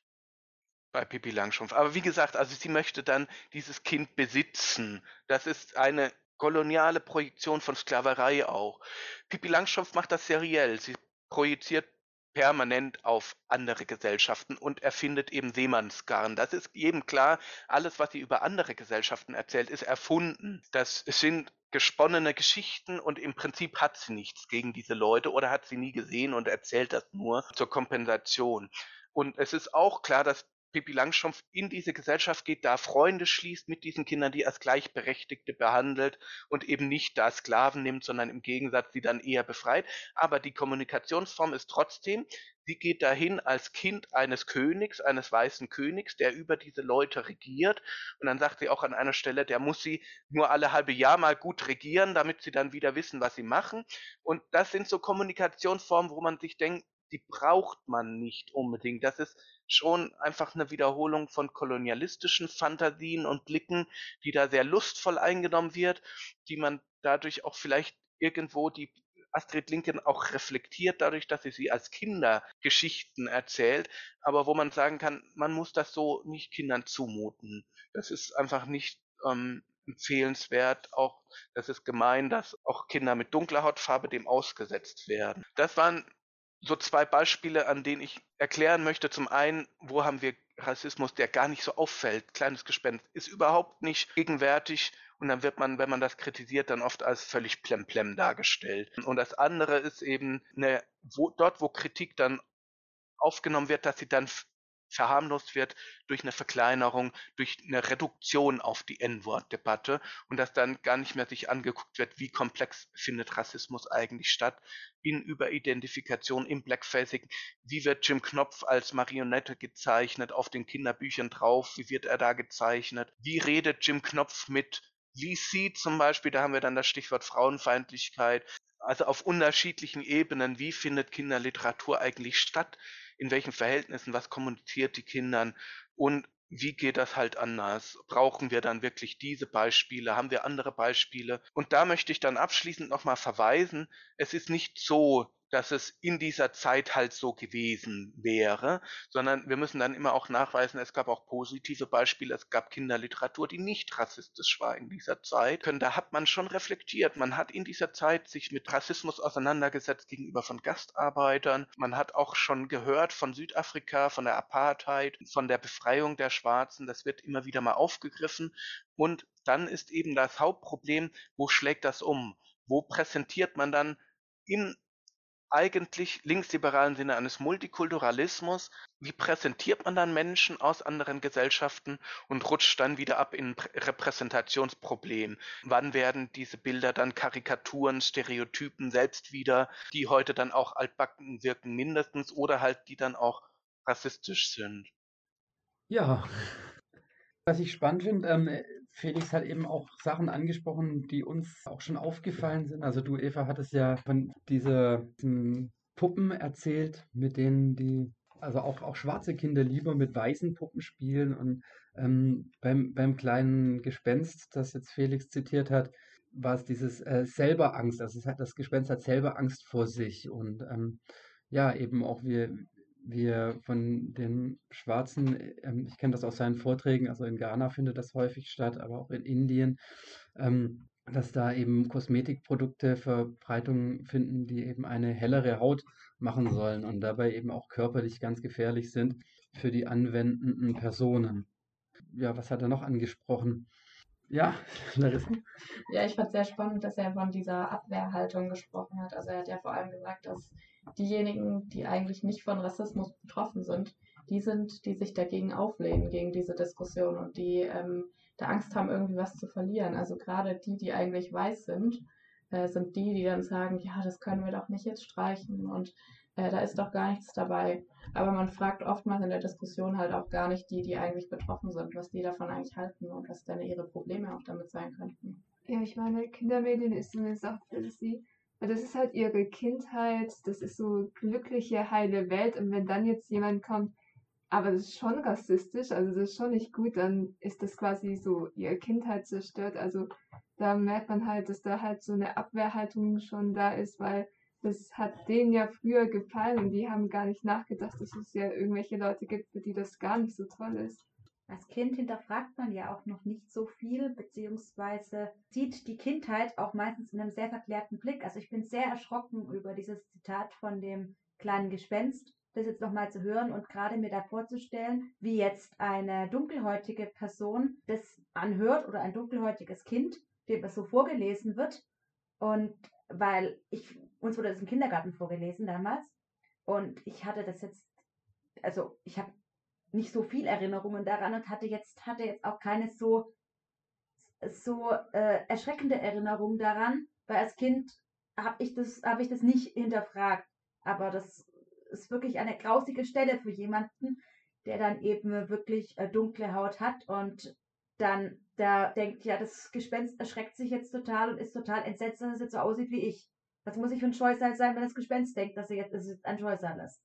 bei Pippi Langstrumpf. Aber wie gesagt, also sie möchte dann dieses Kind besitzen. Das ist eine koloniale Projektion von Sklaverei auch. Pippi Langstrumpf macht das seriell. Sie projiziert permanent auf andere Gesellschaften und erfindet eben Seemannsgarn. Das ist eben klar, alles, was sie über andere Gesellschaften erzählt, ist erfunden. Das sind gesponnene Geschichten und im Prinzip hat sie nichts gegen diese Leute oder hat sie nie gesehen und erzählt das nur zur Kompensation. Und es ist auch klar, dass Pippi Langstrumpf in diese Gesellschaft geht, da Freunde schließt mit diesen Kindern, die als Gleichberechtigte behandelt und eben nicht da Sklaven nimmt, sondern im Gegensatz sie dann eher befreit. Aber die Kommunikationsform ist trotzdem, sie geht dahin als Kind eines Königs, eines weißen Königs, der über diese Leute regiert. Und dann sagt sie auch an einer Stelle, der muss sie nur alle halbe Jahr mal gut regieren, damit sie dann wieder wissen, was sie machen. Und das sind so Kommunikationsformen, wo man sich denkt, die braucht man nicht unbedingt. Das ist schon einfach eine Wiederholung von kolonialistischen Fantasien und Blicken, die da sehr lustvoll eingenommen wird, die man dadurch auch vielleicht irgendwo die Astrid Lincoln auch reflektiert, dadurch, dass sie sie als Kindergeschichten erzählt, aber wo man sagen kann, man muss das so nicht Kindern zumuten. Das ist einfach nicht ähm, empfehlenswert. Auch das ist gemein, dass auch Kinder mit dunkler Hautfarbe dem ausgesetzt werden. Das waren so zwei Beispiele, an denen ich erklären möchte. Zum einen, wo haben wir Rassismus, der gar nicht so auffällt. Kleines Gespenst ist überhaupt nicht gegenwärtig und dann wird man, wenn man das kritisiert, dann oft als völlig plemplem dargestellt. Und das andere ist eben eine, wo, dort, wo Kritik dann aufgenommen wird, dass sie dann verharmlost wird durch eine Verkleinerung, durch eine Reduktion auf die N-Wort-Debatte und dass dann gar nicht mehr sich angeguckt wird, wie komplex findet Rassismus eigentlich statt in Überidentifikation, im Blackfacing, wie wird Jim Knopf als Marionette gezeichnet? Auf den Kinderbüchern drauf, wie wird er da gezeichnet, wie redet Jim Knopf mit VC zum Beispiel, da haben wir dann das Stichwort Frauenfeindlichkeit, also auf unterschiedlichen Ebenen, wie findet Kinderliteratur eigentlich statt? In welchen Verhältnissen, was kommuniziert die Kindern und wie geht das halt anders? Brauchen wir dann wirklich diese Beispiele? Haben wir andere Beispiele? Und da möchte ich dann abschließend nochmal verweisen, es ist nicht so, dass es in dieser Zeit halt so gewesen wäre, sondern wir müssen dann immer auch nachweisen, es gab auch positive Beispiele, es gab Kinderliteratur, die nicht rassistisch war in dieser Zeit. Da hat man schon reflektiert, man hat in dieser Zeit sich mit Rassismus auseinandergesetzt gegenüber von Gastarbeitern, man hat auch schon gehört von Südafrika, von der Apartheid, von der Befreiung der Schwarzen, das wird immer wieder mal aufgegriffen. Und dann ist eben das Hauptproblem, wo schlägt das um? Wo präsentiert man dann in eigentlich linksliberalen Sinne eines Multikulturalismus. Wie präsentiert man dann Menschen aus anderen Gesellschaften und rutscht dann wieder ab in ein Repräsentationsproblem? Wann werden diese Bilder dann Karikaturen, Stereotypen selbst wieder, die heute dann auch altbacken wirken mindestens oder halt die dann auch rassistisch sind? Ja, was ich spannend finde, ähm, Felix hat eben auch Sachen angesprochen, die uns auch schon aufgefallen sind. Also du, Eva, hattest ja von diese, diesen Puppen erzählt, mit denen die, also auch, auch schwarze Kinder lieber mit weißen Puppen spielen. Und ähm, beim, beim kleinen Gespenst, das jetzt Felix zitiert hat, war es dieses äh, selber Angst. Also hat, das Gespenst hat selber Angst vor sich. Und ähm, ja, eben auch wir, wir von den Schwarzen, ähm, ich kenne das aus seinen Vorträgen, also in Ghana findet das häufig statt, aber auch in Indien, ähm, dass da eben Kosmetikprodukte Verbreitung finden, die eben eine hellere Haut machen sollen und dabei eben auch körperlich ganz gefährlich sind für die anwendenden Personen. Ja, was hat er noch angesprochen? Ja, Larissa. Ja, ich fand es sehr spannend, dass er von dieser Abwehrhaltung gesprochen hat. Also er hat ja vor allem gesagt, dass diejenigen, die eigentlich nicht von Rassismus betroffen sind, die sind, die sich dagegen auflehnen, gegen diese Diskussion und die ähm, da Angst haben, irgendwie was zu verlieren. Also gerade die, die eigentlich weiß sind, äh, sind die, die dann sagen, ja, das können wir doch nicht jetzt streichen und äh, da ist doch gar nichts dabei. Aber man fragt oftmals in der Diskussion halt auch gar nicht die, die eigentlich betroffen sind, was die davon eigentlich halten und was dann ihre Probleme auch damit sein könnten. Ja, ich meine, Kindermedien ist so eine Sache für sie das ist halt ihre Kindheit, das ist so glückliche, heile Welt. Und wenn dann jetzt jemand kommt, aber das ist schon rassistisch, also das ist schon nicht gut, dann ist das quasi so ihre Kindheit zerstört. Also da merkt man halt, dass da halt so eine Abwehrhaltung schon da ist, weil das hat denen ja früher gefallen und die haben gar nicht nachgedacht, dass es ja irgendwelche Leute gibt, für die das gar nicht so toll ist. Als Kind hinterfragt man ja auch noch nicht so viel, beziehungsweise sieht die Kindheit auch meistens in einem sehr verklärten Blick. Also ich bin sehr erschrocken über dieses Zitat von dem kleinen Gespenst, das jetzt nochmal zu hören und gerade mir da vorzustellen, wie jetzt eine dunkelhäutige Person das anhört oder ein dunkelhäutiges Kind, dem das so vorgelesen wird. Und weil ich, uns wurde das im Kindergarten vorgelesen damals und ich hatte das jetzt, also ich habe nicht so viel Erinnerungen daran und hatte jetzt, hatte jetzt auch keine so, so äh, erschreckende Erinnerung daran, weil als Kind habe ich, das, ich das nicht hinterfragt. Aber das ist wirklich eine grausige Stelle für jemanden, der dann eben wirklich äh, dunkle Haut hat und dann da denkt, ja, das Gespenst erschreckt sich jetzt total und ist total entsetzt, dass es jetzt so aussieht wie ich. Was muss ich für ein Scheusal sein, wenn das Gespenst denkt, dass er jetzt, dass es ein Scheusal ist?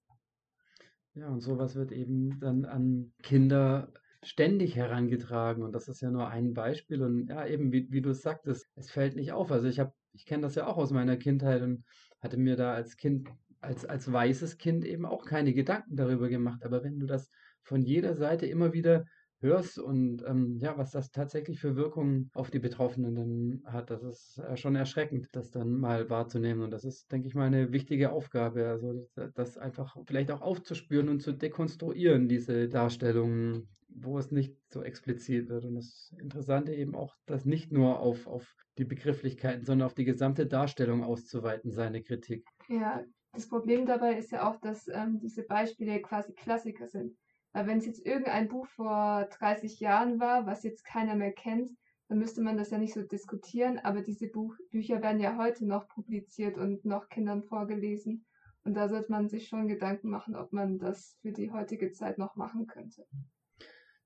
Ja, und sowas wird eben dann an Kinder ständig herangetragen. Und das ist ja nur ein Beispiel. Und ja, eben, wie, wie du es sagtest, es fällt nicht auf. Also ich habe, ich kenne das ja auch aus meiner Kindheit und hatte mir da als Kind, als, als weißes Kind eben auch keine Gedanken darüber gemacht. Aber wenn du das von jeder Seite immer wieder hörst und ähm, ja, was das tatsächlich für Wirkungen auf die Betroffenen dann hat, das ist äh, schon erschreckend, das dann mal wahrzunehmen. Und das ist, denke ich mal, eine wichtige Aufgabe, also das einfach vielleicht auch aufzuspüren und zu dekonstruieren, diese Darstellungen, wo es nicht so explizit wird. Und das Interessante eben auch, das nicht nur auf, auf die Begrifflichkeiten, sondern auf die gesamte Darstellung auszuweiten, seine Kritik. Ja, das Problem dabei ist ja auch, dass ähm, diese Beispiele quasi Klassiker sind. Weil wenn es jetzt irgendein Buch vor 30 Jahren war, was jetzt keiner mehr kennt, dann müsste man das ja nicht so diskutieren, aber diese Buch Bücher werden ja heute noch publiziert und noch Kindern vorgelesen. Und da sollte man sich schon Gedanken machen, ob man das für die heutige Zeit noch machen könnte.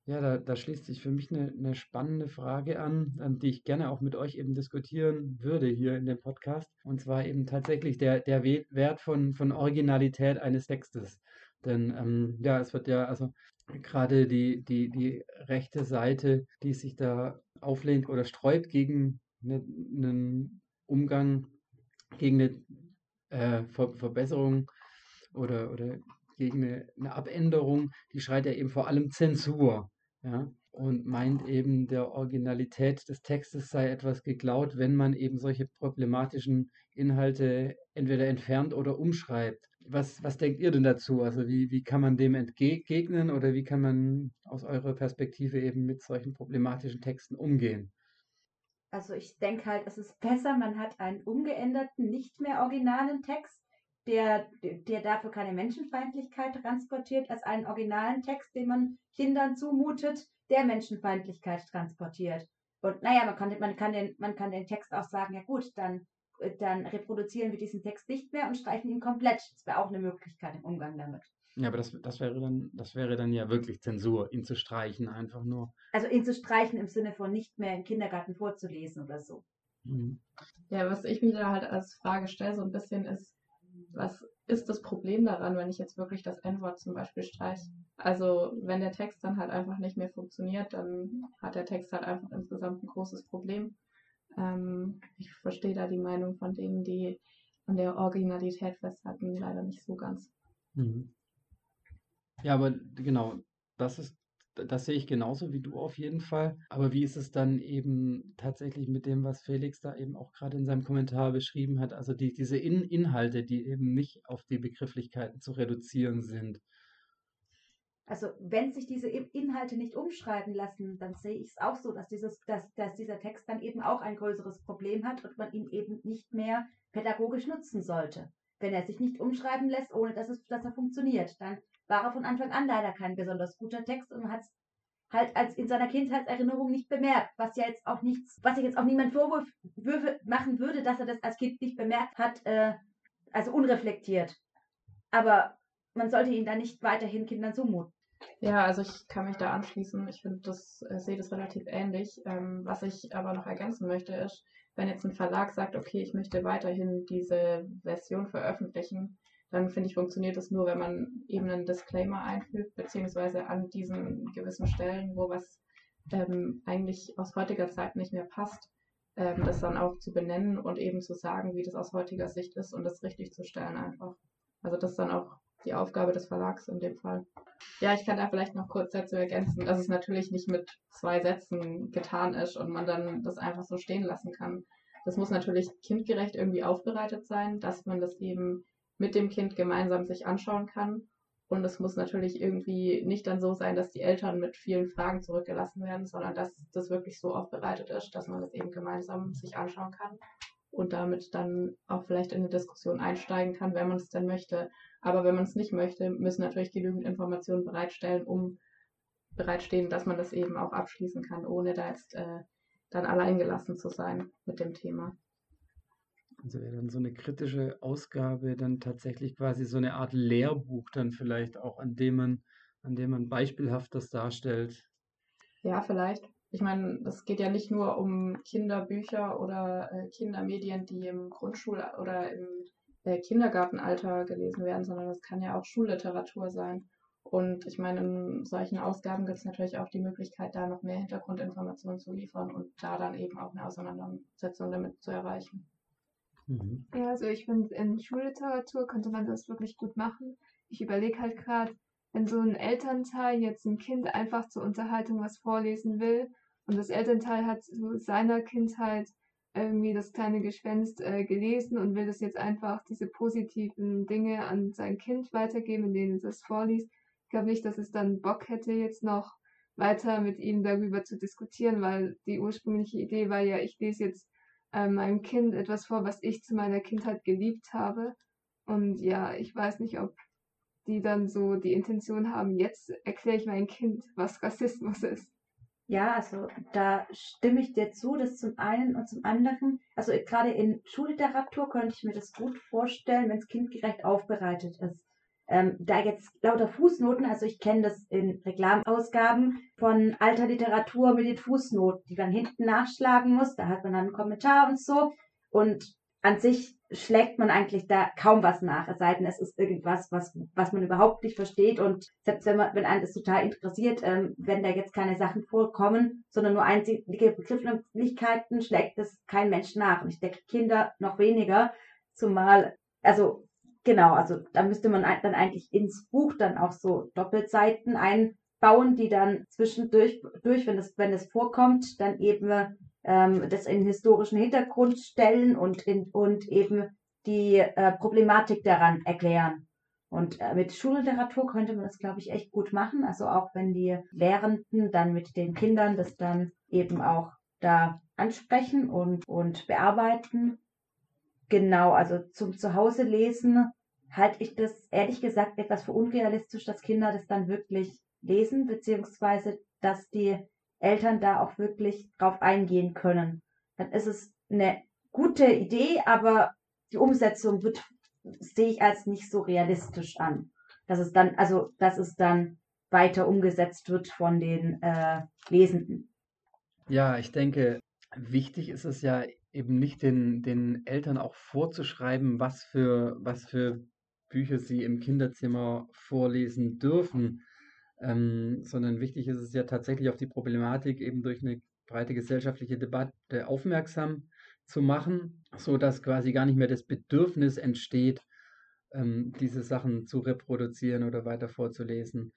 Ja, da, da schließt sich für mich eine, eine spannende Frage an, ähm, die ich gerne auch mit euch eben diskutieren würde hier in dem Podcast. Und zwar eben tatsächlich der, der Wert von, von Originalität eines Textes. Denn ähm, ja, es wird ja, also gerade die, die, die rechte Seite, die sich da auflehnt oder sträubt gegen eine, einen Umgang, gegen eine äh, Ver Verbesserung oder, oder gegen eine, eine Abänderung, die schreit ja eben vor allem Zensur ja, und meint eben, der Originalität des Textes sei etwas geklaut, wenn man eben solche problematischen Inhalte entweder entfernt oder umschreibt. Was, was denkt ihr denn dazu? Also wie, wie kann man dem entgegnen oder wie kann man aus eurer Perspektive eben mit solchen problematischen Texten umgehen? Also ich denke halt, es ist besser, man hat einen umgeänderten, nicht mehr originalen Text, der, der dafür keine Menschenfeindlichkeit transportiert, als einen originalen Text, den man Kindern zumutet, der Menschenfeindlichkeit transportiert. Und naja, man kann, man kann, den, man kann den Text auch sagen, ja gut, dann, dann reproduzieren wir diesen Text nicht mehr und streichen ihn komplett. Das wäre auch eine Möglichkeit im Umgang damit. Ja, aber das, das, wäre dann, das wäre dann ja wirklich Zensur, ihn zu streichen, einfach nur. Also ihn zu streichen im Sinne von nicht mehr im Kindergarten vorzulesen oder so. Mhm. Ja, was ich mir da halt als Frage stelle, so ein bisschen ist, was ist das Problem daran, wenn ich jetzt wirklich das N-Wort zum Beispiel streiche? Also wenn der Text dann halt einfach nicht mehr funktioniert, dann hat der Text halt einfach insgesamt ein großes Problem. Ähm, ich verstehe da die Meinung von denen, die an der Originalität festhalten, leider nicht so ganz. Mhm. Ja, aber genau, das ist das sehe ich genauso wie du auf jeden Fall. Aber wie ist es dann eben tatsächlich mit dem, was Felix da eben auch gerade in seinem Kommentar beschrieben hat? Also die, diese in Inhalte, die eben nicht auf die Begrifflichkeiten zu reduzieren sind. Also wenn sich diese Inhalte nicht umschreiben lassen, dann sehe ich es auch so, dass, dieses, dass, dass dieser Text dann eben auch ein größeres Problem hat und man ihn eben nicht mehr pädagogisch nutzen sollte. Wenn er sich nicht umschreiben lässt, ohne dass, es, dass er funktioniert, dann war er von Anfang an leider kein besonders guter Text und hat es halt als in seiner Kindheitserinnerung nicht bemerkt, was ja jetzt auch nichts, was ich jetzt auch niemand Vorwürfe machen würde, dass er das als Kind nicht bemerkt hat, äh, also unreflektiert. Aber man sollte ihn dann nicht weiterhin Kindern zumuten. Ja, also ich kann mich da anschließen. Ich finde das, äh, sehe das relativ ähnlich. Ähm, was ich aber noch ergänzen möchte, ist, wenn jetzt ein Verlag sagt, okay, ich möchte weiterhin diese Version veröffentlichen, dann finde ich, funktioniert das nur, wenn man eben einen Disclaimer einfügt, beziehungsweise an diesen gewissen Stellen, wo was ähm, eigentlich aus heutiger Zeit nicht mehr passt, ähm, das dann auch zu benennen und eben zu sagen, wie das aus heutiger Sicht ist und das richtig zu stellen einfach. Also das dann auch die Aufgabe des Verlags in dem Fall. Ja, ich kann da vielleicht noch kurz dazu ergänzen, dass es natürlich nicht mit zwei Sätzen getan ist und man dann das einfach so stehen lassen kann. Das muss natürlich kindgerecht irgendwie aufbereitet sein, dass man das eben mit dem Kind gemeinsam sich anschauen kann. Und es muss natürlich irgendwie nicht dann so sein, dass die Eltern mit vielen Fragen zurückgelassen werden, sondern dass das wirklich so aufbereitet ist, dass man das eben gemeinsam sich anschauen kann und damit dann auch vielleicht in eine Diskussion einsteigen kann, wenn man es denn möchte. Aber wenn man es nicht möchte, müssen natürlich genügend Informationen bereitstellen, um bereitstehen, dass man das eben auch abschließen kann, ohne da jetzt äh, dann alleingelassen zu sein mit dem Thema. Also wäre dann so eine kritische Ausgabe dann tatsächlich quasi so eine Art Lehrbuch dann vielleicht auch, an dem man, an dem man beispielhaft das darstellt. Ja, vielleicht. Ich meine, es geht ja nicht nur um Kinderbücher oder äh, Kindermedien, die im Grundschul- oder im äh, Kindergartenalter gelesen werden, sondern es kann ja auch Schulliteratur sein. Und ich meine, in solchen Ausgaben gibt es natürlich auch die Möglichkeit, da noch mehr Hintergrundinformationen zu liefern und da dann eben auch eine Auseinandersetzung damit zu erreichen. Mhm. Ja, also ich finde, in Schulliteratur könnte man das wirklich gut machen. Ich überlege halt gerade, wenn so ein Elternteil jetzt ein Kind einfach zur Unterhaltung was vorlesen will und das Elternteil hat zu seiner Kindheit irgendwie das kleine Gespenst äh, gelesen und will das jetzt einfach diese positiven Dinge an sein Kind weitergeben, in denen es das vorliest. Ich glaube nicht, dass es dann Bock hätte, jetzt noch weiter mit ihm darüber zu diskutieren, weil die ursprüngliche Idee war ja, ich lese jetzt äh, meinem Kind etwas vor, was ich zu meiner Kindheit geliebt habe. Und ja, ich weiß nicht, ob die dann so die Intention haben, jetzt erkläre ich meinem Kind, was Rassismus ist. Ja, also da stimme ich dir zu, dass zum einen und zum anderen, also gerade in Schulliteratur könnte ich mir das gut vorstellen, wenn es kindgerecht aufbereitet ist. Ähm, da jetzt lauter Fußnoten, also ich kenne das in Reklamausgaben von alter Literatur mit den Fußnoten, die man hinten nachschlagen muss, da hat man dann einen Kommentar und so. Und an sich schlägt man eigentlich da kaum was nach, es sei denn, es ist irgendwas, was, was man überhaupt nicht versteht. Und selbst wenn man, wenn einen das total interessiert, ähm, wenn da jetzt keine Sachen vorkommen, sondern nur einzige Begrifflichkeiten, schlägt das kein Mensch nach. Und ich denke, Kinder noch weniger, zumal, also genau, also da müsste man dann eigentlich ins Buch dann auch so Doppelseiten einbauen, die dann zwischendurch, durch, wenn es wenn das vorkommt, dann eben ähm, das in historischen Hintergrund stellen und, in, und eben die äh, Problematik daran erklären. Und äh, mit Schulliteratur könnte man das, glaube ich, echt gut machen. Also auch wenn die Lehrenden dann mit den Kindern das dann eben auch da ansprechen und, und bearbeiten. Genau, also zum Zuhause lesen halte ich das ehrlich gesagt etwas für unrealistisch, dass Kinder das dann wirklich lesen, beziehungsweise dass die Eltern da auch wirklich drauf eingehen können. Dann ist es eine gute Idee, aber die Umsetzung wird, sehe ich als nicht so realistisch an. Dass es dann, also, dass es dann weiter umgesetzt wird von den äh, Lesenden. Ja, ich denke, wichtig ist es ja eben nicht den, den Eltern auch vorzuschreiben, was für, was für Bücher sie im Kinderzimmer vorlesen dürfen, ähm, sondern wichtig ist es ja tatsächlich auf die Problematik eben durch eine breite gesellschaftliche Debatte aufmerksam zu machen, so dass quasi gar nicht mehr das Bedürfnis entsteht, ähm, diese Sachen zu reproduzieren oder weiter vorzulesen.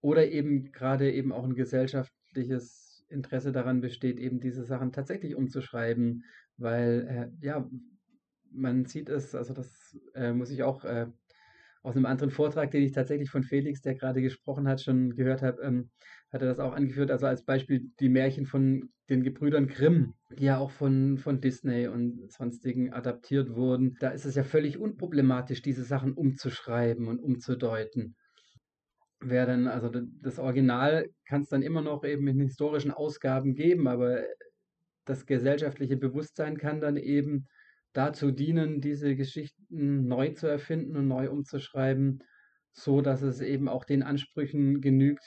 Oder eben gerade eben auch ein gesellschaftliches Interesse daran besteht, eben diese Sachen tatsächlich umzuschreiben, weil äh, ja, man sieht es, also das äh, muss ich auch äh, aus einem anderen Vortrag, den ich tatsächlich von Felix, der gerade gesprochen hat, schon gehört habe, ähm, hat er das auch angeführt. Also als Beispiel die Märchen von den Gebrüdern Grimm, die ja auch von, von Disney und sonstigen adaptiert wurden. Da ist es ja völlig unproblematisch, diese Sachen umzuschreiben und umzudeuten. Wer dann, also das Original kann es dann immer noch eben in historischen Ausgaben geben, aber das gesellschaftliche Bewusstsein kann dann eben dazu dienen, diese Geschichten neu zu erfinden und neu umzuschreiben, so dass es eben auch den Ansprüchen genügt,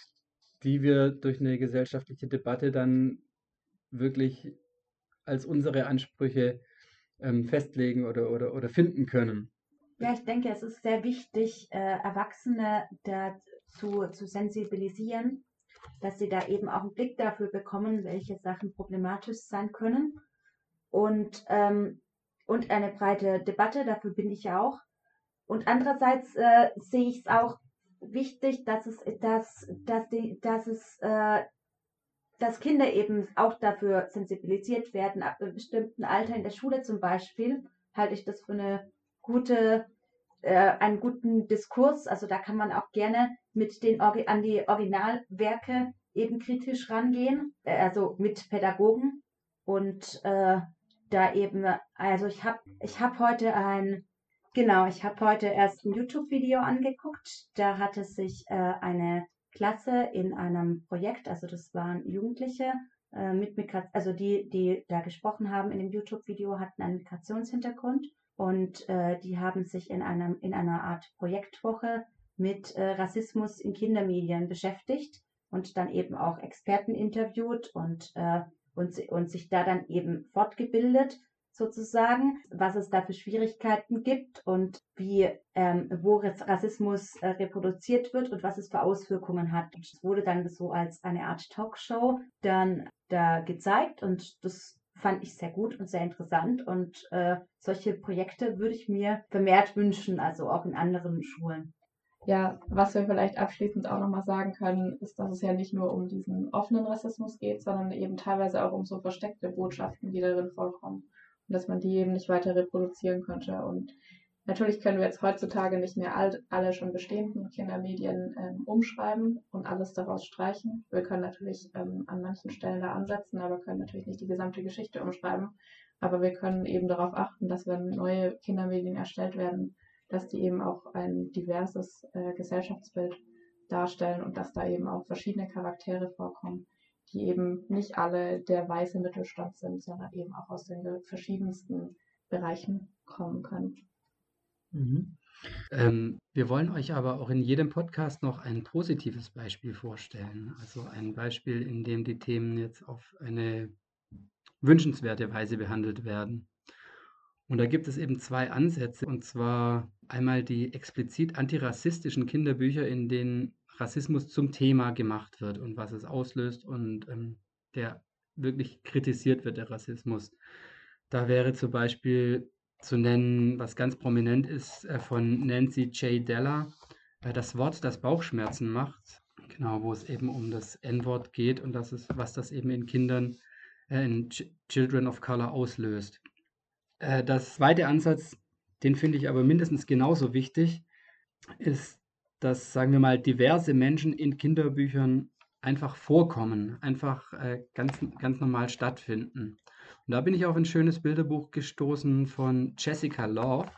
die wir durch eine gesellschaftliche Debatte dann wirklich als unsere Ansprüche ähm, festlegen oder, oder, oder finden können. Ja, ich denke, es ist sehr wichtig, äh, Erwachsene dazu zu sensibilisieren, dass sie da eben auch einen Blick dafür bekommen, welche Sachen problematisch sein können. Und ähm, und eine breite Debatte, dafür bin ich ja auch. Und andererseits äh, sehe ich es auch wichtig, dass es, dass, dass, die, dass es, äh, dass Kinder eben auch dafür sensibilisiert werden, ab einem bestimmten Alter in der Schule zum Beispiel, halte ich das für eine gute, äh, einen guten Diskurs. Also da kann man auch gerne mit den an die Originalwerke eben kritisch rangehen, äh, also mit Pädagogen und äh, da eben, also ich habe ich hab heute ein, genau, ich habe heute erst ein YouTube-Video angeguckt. Da hatte sich äh, eine Klasse in einem Projekt, also das waren Jugendliche äh, mit Migration, also die, die da gesprochen haben in dem YouTube-Video, hatten einen Migrationshintergrund und äh, die haben sich in einem in einer Art Projektwoche mit äh, Rassismus in Kindermedien beschäftigt und dann eben auch Experten interviewt und äh, und, und sich da dann eben fortgebildet sozusagen, was es da für Schwierigkeiten gibt und wie, ähm, wo Rassismus äh, reproduziert wird und was es für Auswirkungen hat. Es wurde dann so als eine Art Talkshow dann da gezeigt und das fand ich sehr gut und sehr interessant und äh, solche Projekte würde ich mir vermehrt wünschen, also auch in anderen Schulen. Ja, was wir vielleicht abschließend auch nochmal sagen können, ist, dass es ja nicht nur um diesen offenen Rassismus geht, sondern eben teilweise auch um so versteckte Botschaften, die darin vorkommen. Und dass man die eben nicht weiter reproduzieren könnte. Und natürlich können wir jetzt heutzutage nicht mehr all, alle schon bestehenden Kindermedien ähm, umschreiben und alles daraus streichen. Wir können natürlich ähm, an manchen Stellen da ansetzen, aber können natürlich nicht die gesamte Geschichte umschreiben. Aber wir können eben darauf achten, dass wenn neue Kindermedien erstellt werden, dass die eben auch ein diverses äh, Gesellschaftsbild darstellen und dass da eben auch verschiedene Charaktere vorkommen, die eben nicht alle der weiße Mittelstand sind, sondern eben auch aus den verschiedensten Bereichen kommen können. Mhm. Ähm, wir wollen euch aber auch in jedem Podcast noch ein positives Beispiel vorstellen. Also ein Beispiel, in dem die Themen jetzt auf eine wünschenswerte Weise behandelt werden. Und da gibt es eben zwei Ansätze, und zwar einmal die explizit antirassistischen Kinderbücher, in denen Rassismus zum Thema gemacht wird und was es auslöst und ähm, der wirklich kritisiert wird, der Rassismus. Da wäre zum Beispiel zu nennen, was ganz prominent ist, äh, von Nancy J. Della, äh, das Wort, das Bauchschmerzen macht. Genau, wo es eben um das N-Wort geht und das ist, was das eben in Kindern, äh, in Ch Children of Color auslöst. Äh, das zweite Ansatz, den finde ich aber mindestens genauso wichtig, ist, dass, sagen wir mal, diverse Menschen in Kinderbüchern einfach vorkommen, einfach äh, ganz, ganz normal stattfinden. Und da bin ich auf ein schönes Bilderbuch gestoßen von Jessica Love.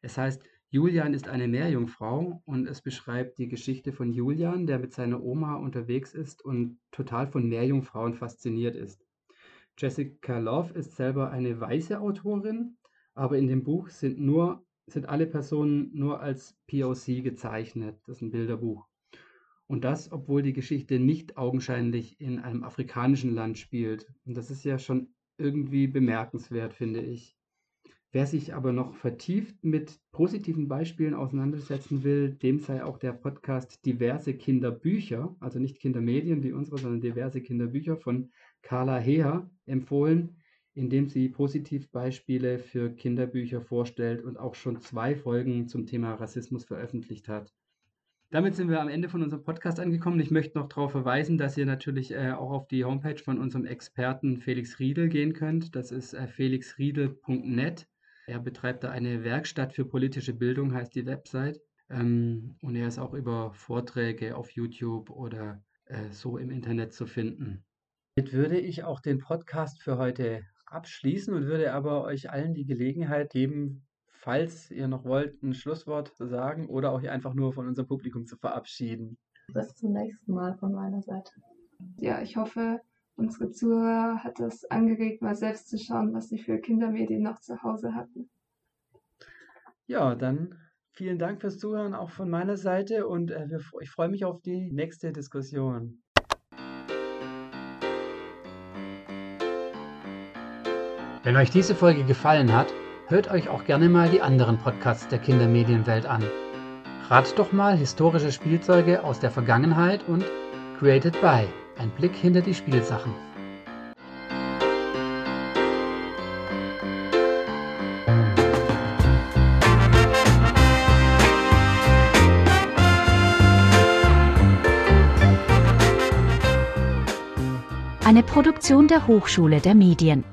Es heißt Julian ist eine Meerjungfrau und es beschreibt die Geschichte von Julian, der mit seiner Oma unterwegs ist und total von Meerjungfrauen fasziniert ist. Jessica Love ist selber eine weiße Autorin, aber in dem Buch sind nur sind alle Personen nur als POC gezeichnet. Das ist ein Bilderbuch. Und das, obwohl die Geschichte nicht augenscheinlich in einem afrikanischen Land spielt. Und das ist ja schon irgendwie bemerkenswert, finde ich. Wer sich aber noch vertieft mit positiven Beispielen auseinandersetzen will, dem sei auch der Podcast Diverse Kinderbücher, also nicht Kindermedien wie unsere, sondern diverse Kinderbücher von Carla Heer empfohlen, in dem sie Positivbeispiele für Kinderbücher vorstellt und auch schon zwei Folgen zum Thema Rassismus veröffentlicht hat. Damit sind wir am Ende von unserem Podcast angekommen. Ich möchte noch darauf verweisen, dass ihr natürlich äh, auch auf die Homepage von unserem Experten Felix Riedel gehen könnt. Das ist äh, felixriedel.net. Er betreibt da eine Werkstatt für politische Bildung, heißt die Website. Ähm, und er ist auch über Vorträge auf YouTube oder äh, so im Internet zu finden. Damit würde ich auch den Podcast für heute abschließen und würde aber euch allen die Gelegenheit geben, falls ihr noch wollt, ein Schlusswort zu sagen oder euch einfach nur von unserem Publikum zu verabschieden. Bis zum nächsten Mal von meiner Seite. Ja, ich hoffe, unsere Zuhörer hat es angeregt, mal selbst zu schauen, was sie für Kindermedien noch zu Hause hatten. Ja, dann vielen Dank fürs Zuhören auch von meiner Seite und äh, ich freue mich auf die nächste Diskussion. Wenn euch diese Folge gefallen hat, hört euch auch gerne mal die anderen Podcasts der Kindermedienwelt an. Rat doch mal historische Spielzeuge aus der Vergangenheit und Created by, ein Blick hinter die Spielsachen. Eine Produktion der Hochschule der Medien.